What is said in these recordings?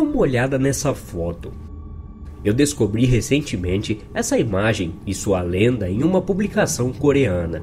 uma olhada nessa foto. Eu descobri recentemente essa imagem e sua lenda em uma publicação coreana.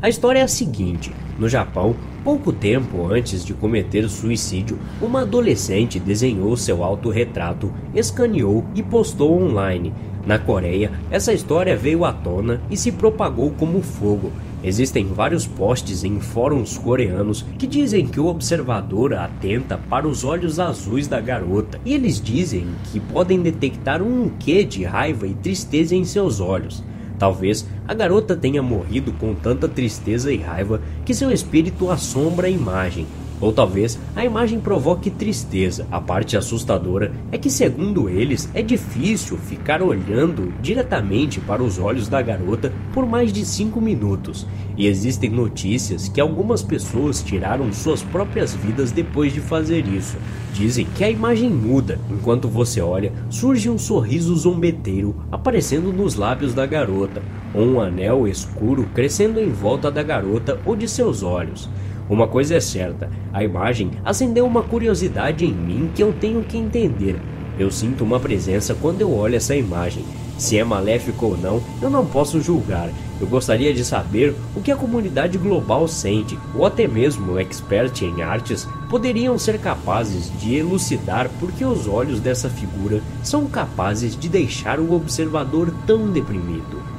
A história é a seguinte: no Japão, pouco tempo antes de cometer suicídio, uma adolescente desenhou seu autorretrato, escaneou e postou online. Na Coreia, essa história veio à tona e se propagou como fogo, Existem vários posts em fóruns coreanos que dizem que o observador atenta para os olhos azuis da garota e eles dizem que podem detectar um quê de raiva e tristeza em seus olhos. Talvez a garota tenha morrido com tanta tristeza e raiva que seu espírito assombra a imagem ou talvez a imagem provoque tristeza. A parte assustadora é que, segundo eles, é difícil ficar olhando diretamente para os olhos da garota por mais de 5 minutos. E existem notícias que algumas pessoas tiraram suas próprias vidas depois de fazer isso. Dizem que a imagem muda, enquanto você olha, surge um sorriso zombeteiro aparecendo nos lábios da garota, ou um anel escuro crescendo em volta da garota ou de seus olhos. Uma coisa é certa, a imagem acendeu uma curiosidade em mim que eu tenho que entender. Eu sinto uma presença quando eu olho essa imagem. Se é maléfico ou não, eu não posso julgar. Eu gostaria de saber o que a comunidade global sente, ou até mesmo expert em artes poderiam ser capazes de elucidar por que os olhos dessa figura são capazes de deixar o observador tão deprimido.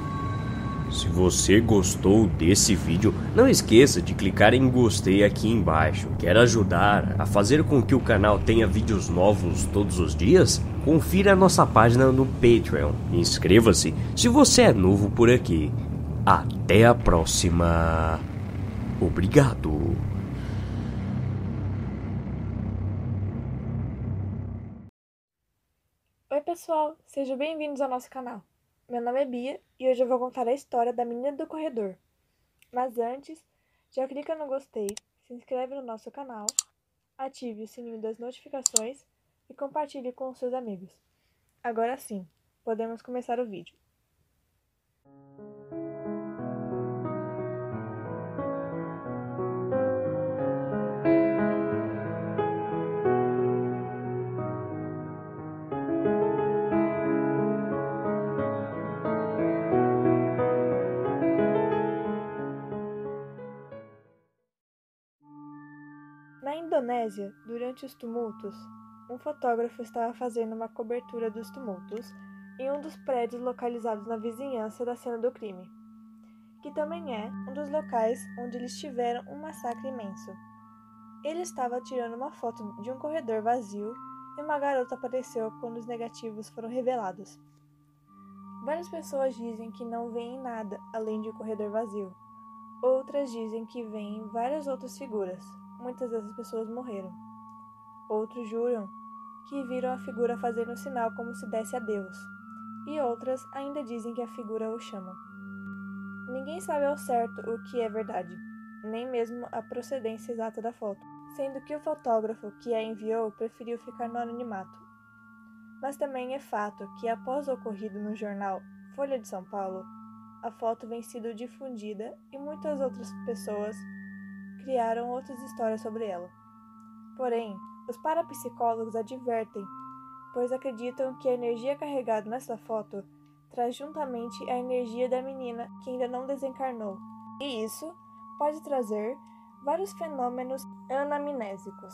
Se você gostou desse vídeo, não esqueça de clicar em gostei aqui embaixo. Quer ajudar a fazer com que o canal tenha vídeos novos todos os dias? Confira a nossa página no Patreon. Inscreva-se se você é novo por aqui. Até a próxima. Obrigado. Oi pessoal, sejam bem-vindos ao nosso canal. Meu nome é Bia e hoje eu vou contar a história da menina do corredor. Mas antes, já clica no gostei, se inscreve no nosso canal, ative o sininho das notificações e compartilhe com seus amigos. Agora sim, podemos começar o vídeo. Indonésia, durante os tumultos, um fotógrafo estava fazendo uma cobertura dos tumultos em um dos prédios localizados na vizinhança da cena do crime, que também é um dos locais onde eles tiveram um massacre imenso. Ele estava tirando uma foto de um corredor vazio e uma garota apareceu quando os negativos foram revelados. Várias pessoas dizem que não veem nada além de um corredor vazio. Outras dizem que veem várias outras figuras, muitas dessas pessoas morreram. Outros juram que viram a figura fazendo sinal como se desse a Deus, e outras ainda dizem que a figura o chama. Ninguém sabe ao certo o que é verdade, nem mesmo a procedência exata da foto, sendo que o fotógrafo que a enviou preferiu ficar no anonimato. Mas também é fato que após o ocorrido no jornal Folha de São Paulo, a foto vem sido difundida e muitas outras pessoas criaram outras histórias sobre ela. Porém, os parapsicólogos advertem, pois acreditam que a energia carregada nessa foto traz juntamente a energia da menina que ainda não desencarnou, e isso pode trazer vários fenômenos anamnésicos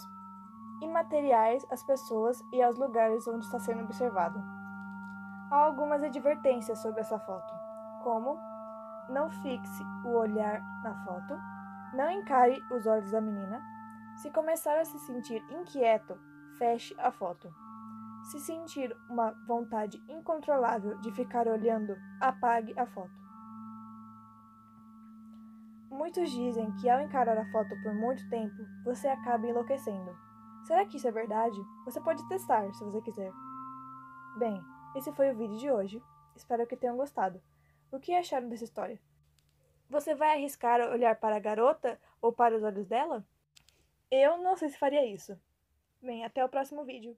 imateriais às pessoas e aos lugares onde está sendo observado. Há algumas advertências sobre essa foto, como não fixe o olhar na foto, não encare os olhos da menina. Se começar a se sentir inquieto, feche a foto. Se sentir uma vontade incontrolável de ficar olhando, apague a foto. Muitos dizem que ao encarar a foto por muito tempo, você acaba enlouquecendo. Será que isso é verdade? Você pode testar se você quiser. Bem, esse foi o vídeo de hoje. Espero que tenham gostado. O que acharam dessa história? Você vai arriscar olhar para a garota ou para os olhos dela? Eu não sei se faria isso. Bem, até o próximo vídeo.